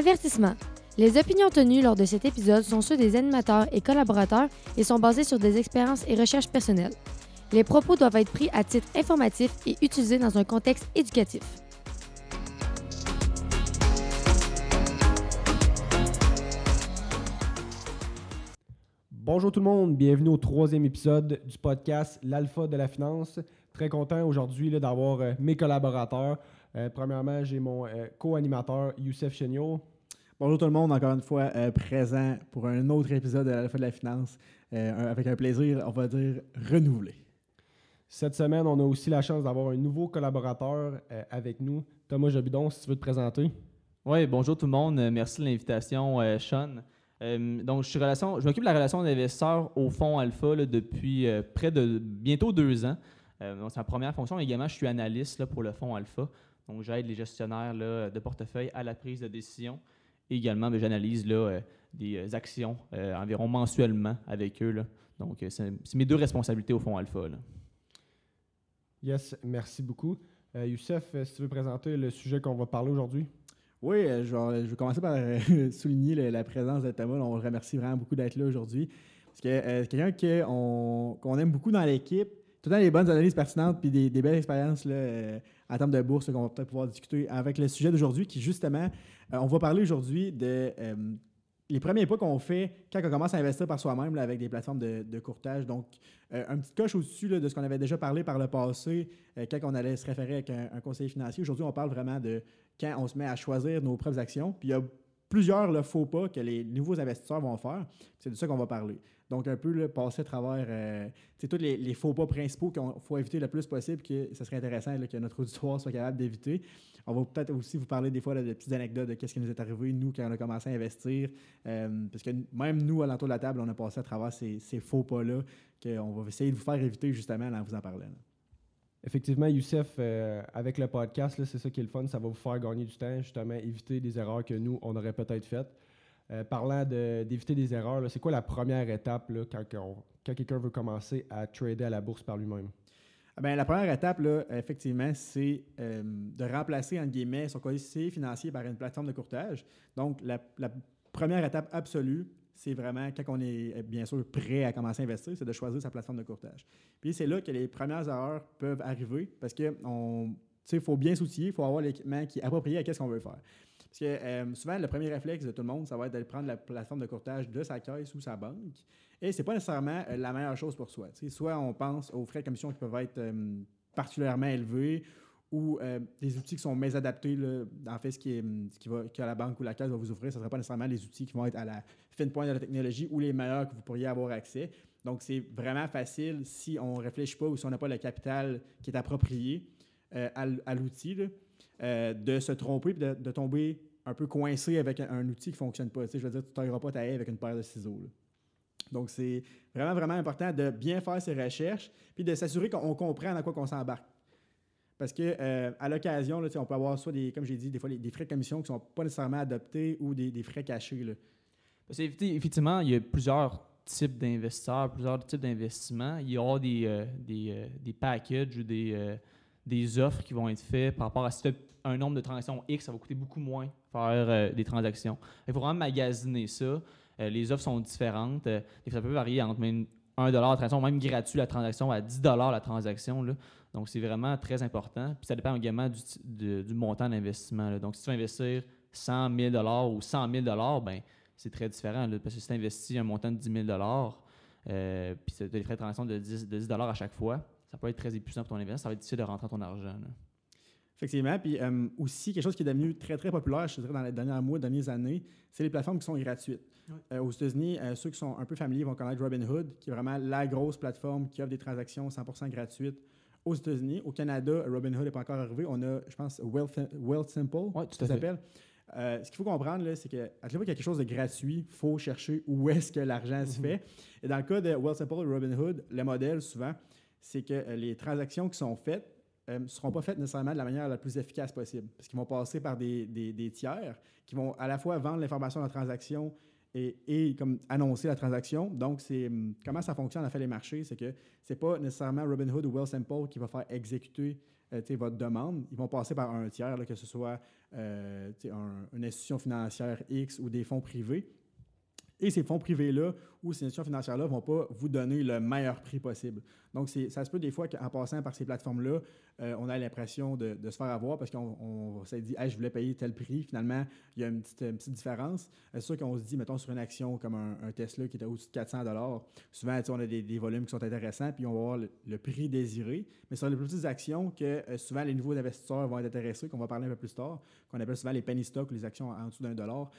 Avertissement. Les opinions tenues lors de cet épisode sont ceux des animateurs et collaborateurs et sont basées sur des expériences et recherches personnelles. Les propos doivent être pris à titre informatif et utilisés dans un contexte éducatif. Bonjour tout le monde, bienvenue au troisième épisode du podcast L'Alpha de la finance. Très content aujourd'hui d'avoir euh, mes collaborateurs. Euh, premièrement, j'ai mon euh, co-animateur Youssef Chenio. Bonjour tout le monde, encore une fois euh, présent pour un autre épisode de l'Alpha de la finance, euh, avec un plaisir, on va dire, renouvelé. Cette semaine, on a aussi la chance d'avoir un nouveau collaborateur euh, avec nous. Thomas Jobidon, si tu veux te présenter. Oui, bonjour tout le monde. Merci de l'invitation, euh, Sean. Euh, donc, je, suis relation, je m'occupe de la relation d'investisseurs au fonds Alpha là, depuis euh, près de bientôt deux ans. Euh, donc, c'est ma première fonction. Également, je suis analyste là, pour le fonds Alpha. Donc, j'aide les gestionnaires là, de portefeuille à la prise de décision. Et également, ben, j'analyse euh, des euh, actions euh, environ mensuellement avec eux. là. Donc, euh, c'est mes deux responsabilités au fonds Alpha. là. Yes, merci beaucoup. Euh, Youssef, si tu veux présenter le sujet qu'on va parler aujourd'hui. Oui, je, vais, je vais commencer par souligner le- la présence de Thomas. On le remercie vraiment beaucoup d'être là aujourd'hui. Parce que euh, c'est quelqu'un que on- qu'on aime beaucoup dans l'équipe. Tout le temps bonnes analyses pertinentes puis des, belles expériences là, euh, en termes de bourse qu'on va peut-être pouvoir discuter avec le sujet d'aujourd'hui qui, justement, euh, on va parler aujourd'hui de euh, les premiers pas qu'on fait quand on commence à investir par soi-même avec des plateformes de, courtage. Donc, euh, un petit coche au-dessus de ce qu'on avait déjà parlé par le passé quand on allait se référer avec un, conseiller financier. Aujourd'hui, on parle vraiment de quand on se met à choisir nos propres actions. Puis il y a plusieurs faux pas que les nouveaux investisseurs vont faire. C'est de ça qu'on va parler. Donc, un peu là, passer à travers euh, tous les, faux pas principaux qu'il faut éviter le plus possible, que ce serait intéressant que notre auditoire soit capable d'éviter. On va peut-être aussi vous parler des fois de petites anecdotes de qu'est-ce qui nous est arrivé, nous, quand on a commencé à investir. Euh, parce que même nous, à l'entour de la table, on a passé à travers ces, faux pas-là qu'on va essayer de vous faire éviter justement en vous en parlant. Effectivement, Youssef, euh, avec le podcast, c'est ça qui est le fun, ça va vous faire gagner du temps, justement, éviter des erreurs que nous, on aurait peut-être faites. Euh, parlant d'éviter des erreurs, c'est quoi la première étape quand, quelqu'un veut commencer à trader à la bourse par lui-même? Ah ben, la première étape, effectivement, c'est euh, de remplacer, entre guillemets, son conseiller financier par une plateforme de courtage. Donc, la, première étape absolue, c'est vraiment, quand on est bien sûr prêt à commencer à investir, c'est de choisir sa plateforme de courtage. Puis c'est là que les premières erreurs peuvent arriver parce que on, il faut bien s'outiller, il faut avoir l'équipement qui est approprié à ce qu'on veut faire. Parce que euh, souvent, le premier réflexe de tout le monde, ça va être de prendre la plateforme de courtage de sa caisse ou sa banque. Et c'est pas nécessairement euh, la meilleure chose pour soi. Soit on pense aux frais de commission qui peuvent être euh, particulièrement élevés ou des outils qui sont mésadaptés. Là, en fait, ce, qui est, ce qui va, que la banque ou la caisse va vous offrir, ce ne sera pas nécessairement les outils qui vont être à la fine pointe de la technologie ou les meilleurs que vous pourriez avoir accès. Donc, c'est vraiment facile si on ne réfléchit pas ou si on n'a pas le capital qui est approprié à, l'outil, euh, de se tromper et de, de tomber un peu coincé avec un, outil qui ne fonctionne pas. Tu sais, je veux dire, tu ne tailleras pas ta haie avec une paire de ciseaux. Donc, c'est vraiment, vraiment important de bien faire ses recherches puis de s'assurer qu'on comprend dans quoi qu'on s'embarque. Parce que euh, à l'occasion, on peut avoir soit des, comme j'ai dit, des fois des frais de commission qui ne sont pas nécessairement adoptés ou des, des frais cachés. là. Parce il y a plusieurs types d'investisseurs, plusieurs types d'investissements. Il y aura des, euh, des, des packages ou des, des offres qui vont être faites par rapport à fais un nombre de transactions X, ça va coûter beaucoup moins faire euh, des transactions. Il faut vraiment magasiner ça. Euh, les offres sont différentes. Euh, ça peut varier entre même 1 la transaction, même gratuit la transaction, à 10 la transaction. Donc, c'est vraiment très important. Puis ça dépend également du, montant d'investissement. Donc, si tu veux investir 100 000 ou 100 000 ben, c'est très différent. parce que si tu investis un montant de 10 000 euh, puis tu as des frais de transaction de 10, de 10 à chaque fois, ça peut être très épuisant pour ton investissement. Ça va être difficile de rentrer ton argent. Effectivement. Puis euh, aussi, quelque chose qui est devenu très, très populaire, je dirais, dans les derniers mois, dernières années, c'est les plateformes qui sont gratuites. Euh, aux États-Unis, euh, ceux qui sont un peu familiers vont connaître Robinhood, qui est vraiment la grosse plateforme qui offre des transactions 100% gratuites aux États-Unis. Au Canada, Robinhood n'est pas encore arrivé. On a, je pense, Wealth, Wealth Simple, Ouais, tout ça s'appelle. Euh, ce qu'il faut comprendre, c'est que à chaque fois qu'il y a quelque chose de gratuit, il faut chercher où est-ce que l'argent se Mhm. fait. Et dans le cas de Wealth Simple et Robinhood, le modèle, souvent, c'est que les transactions qui sont faites ne seront pas faites nécessairement de la manière la plus efficace possible. Parce qu'ils vont passer par des, des- tiers qui vont à la fois vendre l'information de la transaction et, et comme annoncer la transaction. Donc, c'est hum, comment ça fonctionne en fait les marchés, c'est que c'est pas nécessairement Robinhood ou Wealth Simple qui va faire exécuter euh, votre demande, ils vont passer par un tiers, que ce soit euh, une institution financière X ou des fonds privés. Et ces fonds privés-là ou ces institutions financières-là ne vont pas vous donner le meilleur prix possible. Donc, ça se peut des fois qu'en passant par ces plateformes-là, euh, on a l'impression de, se faire avoir parce qu'on s'est dit, hey, je voulais payer tel prix. Finalement, il y a une petite, petite différence. Euh, c'est sûr qu'on se dit, mettons, sur une action comme un, Tesla qui est au-dessus de 400 souvent, on a des, volumes qui sont intéressants, puis on va avoir le, prix désiré. Mais sur les plus petites actions, que euh, souvent les nouveaux investisseurs vont être intéressés, qu'on va parler un peu plus tard, qu'on appelle souvent les penny stocks, les actions en dessous d'un dollar,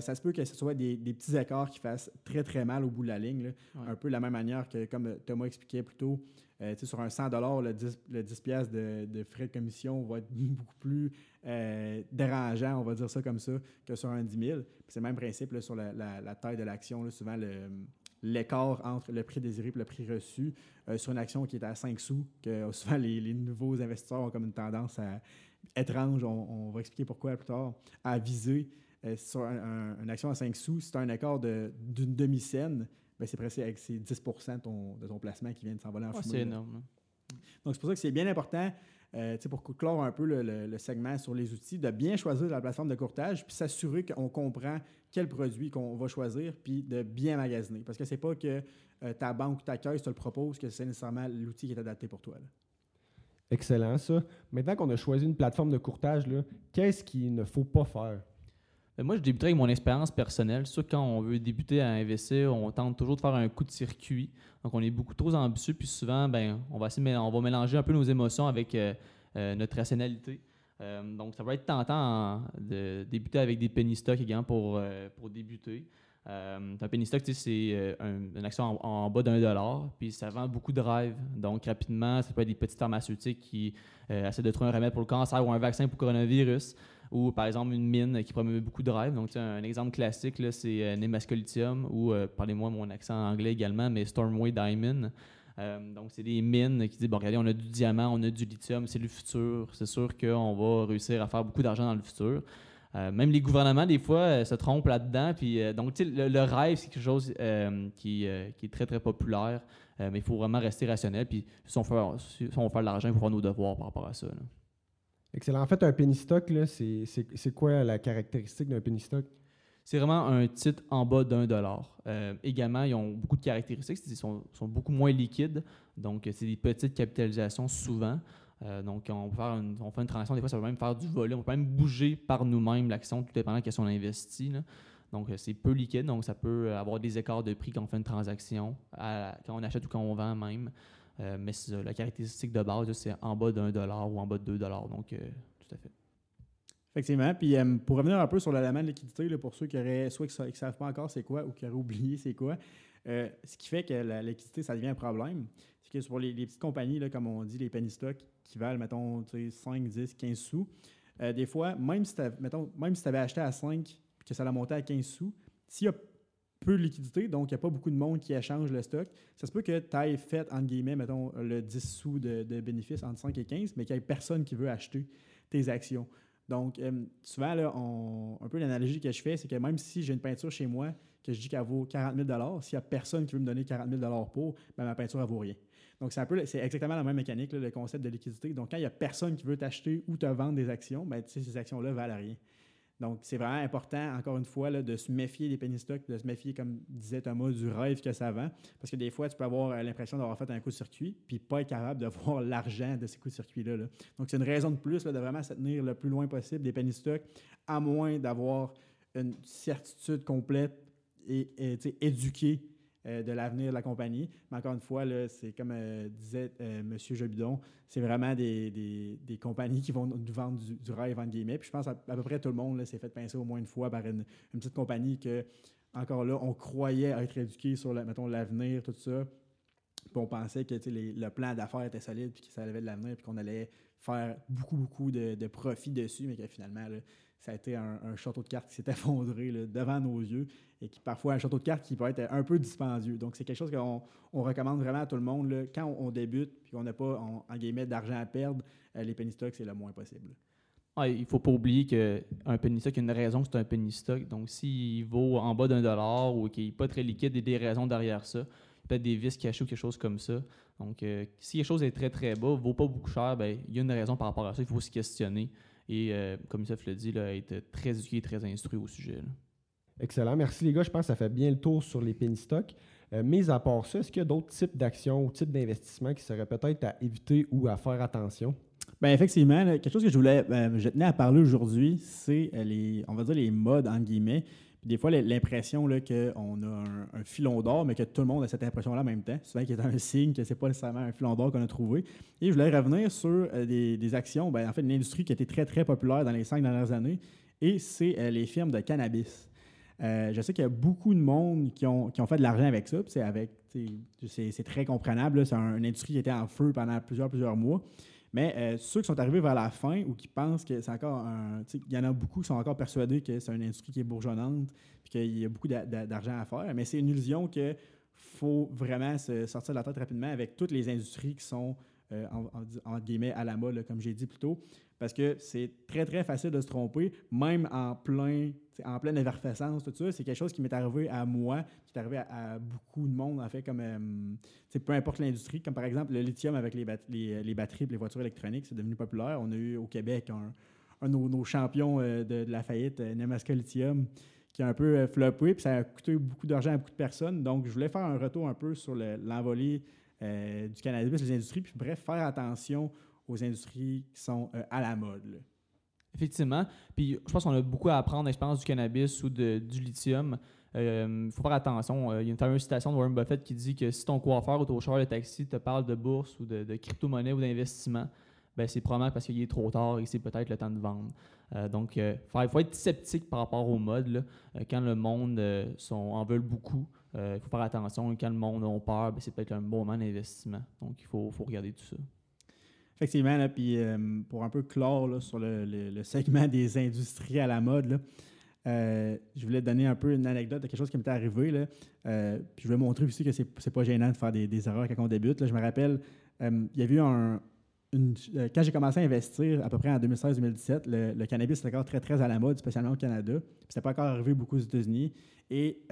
ça se peut que ce soit des, petits écarts qui fassent très, très mal au bout de la ligne. Un peu de la même manière que, comme Thomas expliquait plus tôt, euh, sur un 100 le 10, le 10 pièces de, frais de commission va être beaucoup plus euh, dérangeant, on va dire ça comme ça, que sur un 10 000. C'est le même principe sur la, taille de l'action. Souvent, l'écart entre le prix désiré et le prix reçu euh, sur une action qui est à 5 sous, que souvent les, nouveaux investisseurs ont comme une tendance étrange, on, va expliquer pourquoi plus tard, à viser sur une action à 5 sous, c'est un écart d'une demi-scène ben, c'est presque avec 10 de ton, de ton placement qui vient de s'envoler en fumée. C'est énorme. Hein. Donc, c'est pour ça que c'est bien important, euh, pour clore un peu le, segment sur les outils, de bien choisir la plateforme de courtage, puis s'assurer qu'on comprend quel produit qu'on va choisir, puis de bien magasiner. Parce que c'est pas que euh, ta banque ou ta caisse te le propose, que c'est nécessairement l'outil qui est adapté pour toi. Excellent, ça. Maintenant qu'on a choisi une plateforme de courtage, qu'est-ce qu'il ne faut pas faire? Moi, je débuterai avec mon expérience personnelle. Sûr quand on veut débuter à investir, on tente toujours de faire un coup de circuit. Donc, on est beaucoup trop ambitieux, puis souvent, ben, on, va on va mélanger un peu nos émotions avec euh, euh, notre rationalité. Euh, donc, ça va être tentant de débuter avec des penny stocks également pour, pour débuter. un penny stock, c'est une action en, bas d'un dollar, puis ça vend beaucoup de rêves. Donc, rapidement, ça peut être des petites pharmaceutiques qui essaient de trouver un remède pour le cancer ou un vaccin pour le coronavirus ou par exemple une mine qui promeut beaucoup de rêves. Donc, un exemple classique, c'est euh, Nemascolitium ou, euh, parlez-moi mon accent anglais également, mais Stormway Diamond. Euh, donc, c'est des mines qui disent, bon, regardez, on a du diamant, on a du lithium, c'est le futur. C'est sûr qu'on va réussir à faire beaucoup d'argent dans le futur. même les gouvernements, des fois, se trompent là-dedans. Puis, donc, le, rêve, c'est quelque chose qui, est très, très populaire. mais il faut vraiment rester rationnel. Puis, si on si on de l'argent, il faut faire nos devoirs par rapport à ça. Excellent. En fait, un penny stock, c'est quoi la caractéristique d'un penny stock? C'est vraiment un titre en bas d'un dollar. Euh, également, ils ont beaucoup de caractéristiques. Ils sont, beaucoup moins liquides. Donc, c'est des petites capitalisations souvent. Euh, donc, on, faire une, on fait une transaction, des fois, ça peut même faire du volume. On peut même bouger par nous-mêmes l'action, tout dépendant de quest on investit. Donc, c'est peu liquide. Donc, ça peut avoir des écarts de prix quand on fait une transaction, quand on achète ou quand on vend même. Euh, mais la caractéristique de base, c'est en bas d'un dollar ou en bas de deux dollars. Donc, euh, tout à fait. Effectivement. Puis euh, pour revenir un peu sur l'élément de liquidité, pour ceux qui auraient soit qui ne savent pas encore c'est quoi ou qui auraient oublié c'est quoi, ce qui fait que la liquidité, ça devient un problème, c'est que pour les, petites compagnies, là, comme on dit, les penny stocks, qui valent, mettons, 5, 10, 15 sous, des fois, même si tu avais acheté à 5 et que ça l'a monté à 15 sous, s'il y a de liquidité, donc il n'y a pas beaucoup de monde qui échange le stock. Ça se peut que tu aies fait, entre guillemets, mettons, le 10 sous de, bénéfice entre 5 et 15, mais qu'il n'y ait personne qui veut acheter tes actions. Donc, euh, souvent, là, un peu l'analogie que je fais, c'est que même si j'ai une peinture chez moi, que je dis qu'elle vaut 40 000 s'il n'y a personne qui veut me donner 40 000 pour, ben, ma peinture, elle vaut rien. Donc, c'est un peu, c'est exactement la même mécanique, le concept de liquidité. Donc, quand il n'y a personne qui veut t'acheter ou te vendre des actions, ben, ces actions-là valent rien. Donc, c'est vraiment important, encore une fois, de se méfier des penny stocks, de se méfier, comme disait Thomas, du rêve que ça vend. Parce que des fois, tu peux avoir euh, l'impression d'avoir fait un coup de circuit, puis pas être capable de voir l'argent de ces coups de circuit-là. Donc, c'est une raison de plus de vraiment se tenir le plus loin possible des penny stocks, à moins d'avoir une certitude complète et, et éduquée euh, de l'avenir de la compagnie. Mais encore une fois, c'est comme euh, disait euh, M. Jobidon, c'est vraiment des, compagnies qui vont nous vendre du, rêve, entre guillemets. Puis je pense à, à peu près tout le monde s'est fait pincer au moins une fois par une, petite compagnie que, encore là, on croyait être éduqué sur, mettons, l'avenir, tout ça. Puis on pensait que le plan d'affaires était solide, puis que ça avait de l'avenir, puis qu'on allait faire beaucoup, beaucoup de, de profit dessus, mais que finalement, ça a été un, château de cartes qui s'est effondré devant nos yeux et qui parfois un château de cartes qui peut être un peu dispendieux. Donc, c'est quelque chose qu'on recommande vraiment à tout le monde. quand on, débute puis qu'on n'a pas, en, en d'argent à perdre, euh, les penny stocks, c'est le moins possible. il ne faut pas oublier qu'un penny stock, il y a une raison que c'est un penny stock. Donc, s'il vaut en bas d'un dollar ou qu'il n'est pas très liquide, il y a des raisons derrière ça. peut-être des vis cachées ou quelque chose comme ça. Donc, euh, si quelque chose est très très bas, vaut pas beaucoup cher, ben, il y a une raison par rapport à ça. Il faut se questionner. Et euh, comme Youssef le dit, là, être très éduqué, très instruit au sujet. là. Excellent. Merci les gars. Je pense que ça fait bien le tour sur les penny stocks. Euh, mis à part ça, est-ce qu'il y a d'autres types d'actions ou types d'investissements qui seraient peut-être à éviter ou à faire attention? Ben effectivement, là, quelque chose que je voulais, euh, je tenais à parler aujourd'hui, c'est euh, les, on va dire les modes entre guillemets. Des fois, l'impression qu'on a un, filon d'or, mais que tout le monde a cette impression-là en même temps. Souvent, qui est un signe que c'est pas nécessairement un filon d'or qu'on a trouvé. Et je voulais revenir sur euh, des, actions, ben, en fait, une industrie qui a été très, très populaire dans les cinq dernières années, et c'est euh, les firmes de cannabis. Euh, je sais qu'il y a beaucoup de monde qui ont, qui ont fait de l'argent avec ça. C'est très comprenable. C'est un- une industrie qui était en feu pendant plusieurs, plusieurs mois. Mais euh, ceux qui sont arrivés vers la fin ou qui pensent que c'est encore un. Il y en a beaucoup qui sont encore persuadés que c'est une industrie qui est bourgeonnante puis qu'il y a beaucoup d'a- d'a- d'argent à faire. Mais c'est une illusion que faut vraiment se sortir de la tête rapidement avec toutes les industries qui sont, euh, en, guillemets, à la mode, comme j'ai dit plus tôt. Parce que c'est très, très facile de se tromper, même en plein, en pleine effervescence, tout ça. C'est quelque chose qui m'est arrivé à moi, qui est arrivé à, beaucoup de monde, en fait, comme, euh, peu importe l'industrie, comme par exemple le lithium avec les, les, batteries et les voitures électroniques, c'est devenu populaire. On a eu au Québec un, un de nos, champions euh, de, la faillite, euh, Nemaska Lithium, qui a un peu floppé, puis ça a coûté beaucoup d'argent à beaucoup de personnes. Donc, je voulais faire un retour un peu sur le- l'envolée du cannabis, les industries, puis bref, faire attention aux industries qui sont euh, à la mode. Effectivement. Puis je pense qu'on a beaucoup à apprendre d'expérience du cannabis ou du lithium. Il faut faire attention. Euh, Il y a une fameuse citation de Warren Buffett qui dit que si ton coiffeur ou ton chauffeur de taxi te parle de bourse ou de, crypto-monnaie ou d'investissement, ben c'est probablement parce qu'il est trop tard et c'est peut-être le temps de vendre. Euh, donc, euh, il faut être sceptique par rapport au mode. Euh, quand le monde euh, sont, en veut beaucoup, euh, il faut faire attention. Quand le monde a peur, ben, c'est peut-être un bon moment d'investissement. Donc, il faut regarder tout ça. Effectivement, là, puis euh, pour un peu clore là, sur le, le- segment des industries à la mode, là, euh, je voulais donner un peu une anecdote de quelque chose qui m'était arrivé. Là, Euh, puis je voulais montrer aussi que c'est pas gênant de faire des, erreurs quand on débute. Là. Je me rappelle, il y a eu un. quand j'ai commencé à investir, à peu près en 2016-2017, le, cannabis était encore très, très à la mode, spécialement au Canada. C'était pas encore arrivé beaucoup aux États-Unis. Et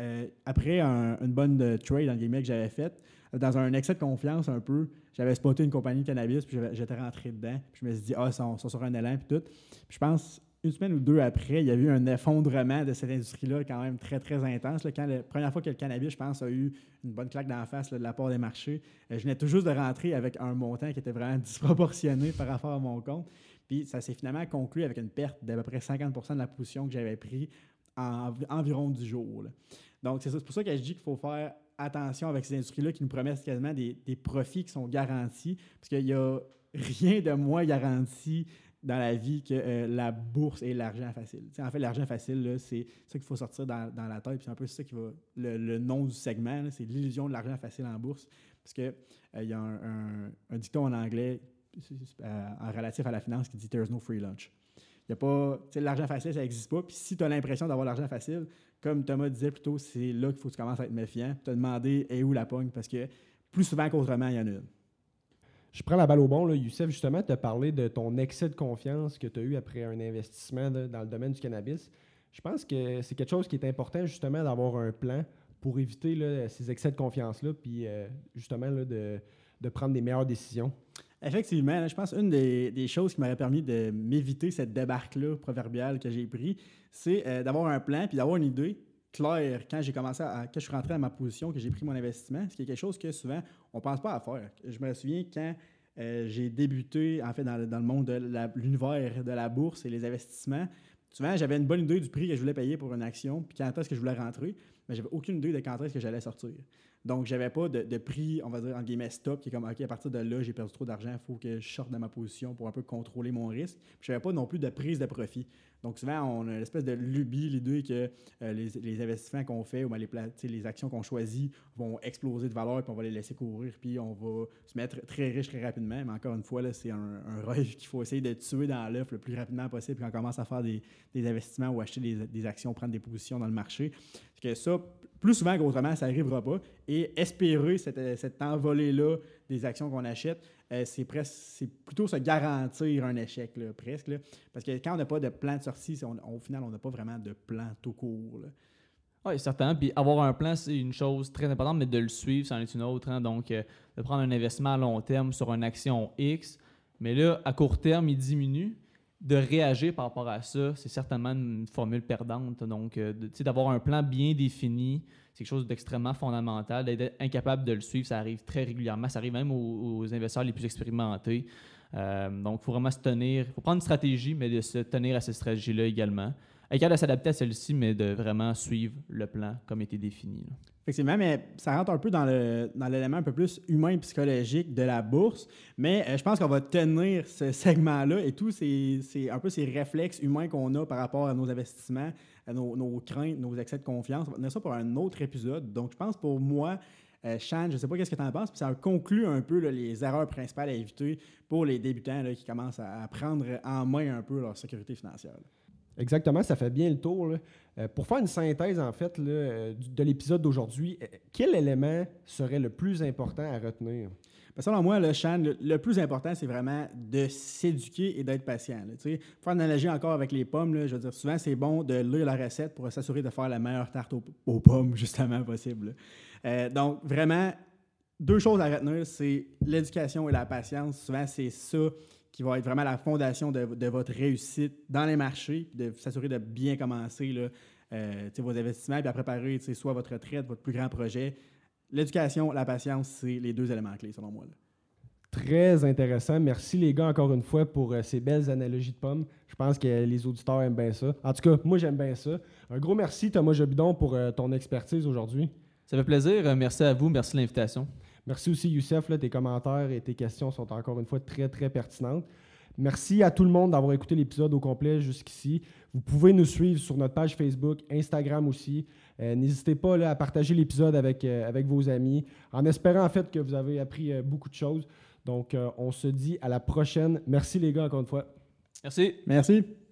après un- une bonne trade, en guillemets, que j'avais faite, dans un excès de confiance un peu, j'avais spoté une compagnie de cannabis, puis j'étais rentré dedans. Puis je me suis dit, ah, sont sur un élan, puis tout. Puis je pense, une semaine ou deux après, il y a eu un effondrement de cette industrie-là, quand même très, très intense. la première fois que le cannabis, je pense, a eu une bonne claque d'en face là, de la part des marchés, euh, je venais tout juste de rentrer avec un montant qui était vraiment disproportionné par rapport à mon compte. Puis ça s'est finalement conclu avec une perte d'à peu près 50% de la position que j'avais pris en env- environ 10 jours. Donc, ça. C'est pour ça que je dis qu'il faut faire attention avec ces industries-là qui nous promettent quasiment des, profits qui sont garantis, parce qu'il n'y a rien de moins garanti dans la vie que euh, la bourse et l'argent facile. En fait, l'argent facile, c'est ça qu'il faut sortir dans, dans la tête. puis C'est un peu ça qui va. Le, nom du segment, c'est l'illusion de l'argent facile en bourse. Parce qu'il il y a un, dicton en anglais euh, en relatif à la finance qui dit There's no free lunch. Il a pas. L'argent facile, ça n'existe pas. Puis si tu as l'impression d'avoir l'argent facile, comme Thomas disait plus tôt, c'est là qu'il faut que tu commences à être méfiant. Te demander est où la pogne? Parce que plus souvent qu'autrement, il y en a une. Je prends la balle au bon. Youssef, justement, tu as parlé de ton excès de confiance que tu as eu après un investissement dans le domaine du cannabis. Je pense que c'est quelque chose qui est important, justement, d'avoir un plan pour éviter ces excès de confiance-là, puis euh, justement de prendre des meilleures décisions. Effectivement, je pense une des, des choses qui m'aurait permis de m'éviter cette débarque-là proverbiale que j'ai pris, c'est euh, d'avoir un plan puis d'avoir une idée claire quand j'ai commencé à, quand je suis rentré dans ma position, que j'ai pris mon investissement, ce qui est quelque chose que souvent on pense pas à faire. Je me souviens quand euh, j'ai débuté en fait dans, le- dans le monde de l'univers de la bourse et les investissements. Souvent, j'avais une bonne idée du prix que je voulais payer pour une action, puis quand est-ce que je voulais rentrer, mais j'avais aucune idée de quand est-ce que j'allais sortir. Donc, j'avais pas de, prix, on va dire, en guillemets, stop, qui est comme, OK, à partir de là, j'ai perdu trop d'argent, il faut que je sorte de ma position pour un peu contrôler mon risque. Puis, j'avais pas non plus de prise de profit. Donc, souvent, on a une espèce de lubie, l'idée que euh, les, investissements qu'on fait ou les, actions qu'on choisit vont exploser de valeur, puis on va les laisser courir, puis on va se mettre très riche très rapidement. Mais encore une fois, c'est un, rêve qu'il faut essayer de tuer dans l'œuf le plus rapidement possible quand on commence à faire des, investissements ou acheter des, des actions, prendre des positions dans le marché. Parce que ça, plus souvent qu'autrement, ça n'arrivera pas. Et espérer cette, cette envolée-là des actions qu'on achète, euh, c'est presque c'est plutôt se garantir un échec, presque. Parce que quand on n'a pas de plan de sortie, au final, on n'a pas vraiment de plan tout court. là. Oui, certainement. Puis avoir un plan, c'est une chose très importante, mais de le suivre, c'en est une autre. hein. Donc, euh, de prendre un investissement à long terme sur une action X, mais là, à court terme, il diminue. De réagir par rapport à ça, c'est certainement une formule perdante. Donc, euh, d'avoir un plan bien défini, c'est quelque chose d'extrêmement fondamental. D'être incapable de le suivre, ça arrive très régulièrement. Ça arrive même aux, investisseurs les plus expérimentés. Euh, donc, il faut vraiment se tenir. Il faut prendre une stratégie, mais de se tenir à cette stratégie-là également. Être capable de s'adapter à celle-ci, mais de vraiment suivre le plan comme était défini. Effectivement, mais ça rentre un peu dans l'élément un peu plus humain et psychologique de la bourse. Mais euh, je pense qu'on va tenir ce segment-là et tous ces, un peu ces réflexes humains qu'on a par rapport à nos investissements, à nos, craintes, nos excès de confiance. On va tenir ça pour un autre épisode. Donc, je pense pour moi, euh, je ne sais pas qu'est-ce que tu en penses, puis ça conclut un peu les erreurs principales à éviter pour les débutants qui commencent à, prendre en main un peu leur sécurité financière. Exactement, ça fait bien le tour. Euh, pour faire une synthèse, en fait, euh, de l'épisode d'aujourd'hui, euh, quel élément serait le plus important à retenir? Ben, selon moi, le Shan, le, plus important, c'est vraiment de s'éduquer et d'être patient. là. Pour analogie encore avec les pommes, je veux dire, souvent, c'est bon de lire la recette pour s'assurer de faire la meilleure tarte aux, pommes, justement, possible. donc, vraiment, deux choses à retenir, c'est l'éducation et la patience. Souvent, c'est ça qui va être vraiment la fondation de, de votre réussite dans les marchés, puis de s'assurer de bien commencer là, euh, vos investissements, puis à préparer soit votre retraite, votre plus grand projet. L'éducation, la patience, c'est les deux éléments clés, selon moi. là. Très intéressant. Merci les gars encore une fois pour euh, ces belles analogies de pommes. Je pense que les auditeurs aiment bien ça. En tout cas, moi j'aime bien ça. Un gros merci Thomas Jobidon pour euh, ton expertise aujourd'hui. Ça fait plaisir. Merci à vous. Merci de l'invitation. Merci aussi Youssef, là, tes commentaires et tes questions sont encore une fois très très pertinentes. Merci à tout le monde d'avoir écouté l'épisode au complet jusqu'ici. Vous pouvez nous suivre sur notre page Facebook, Instagram aussi. Euh, N'hésitez pas là, à partager l'épisode avec, euh, avec vos amis, en espérant en fait que vous avez appris euh, beaucoup de choses. Donc, euh, on se dit à la prochaine. Merci les gars encore une fois. Merci. Merci.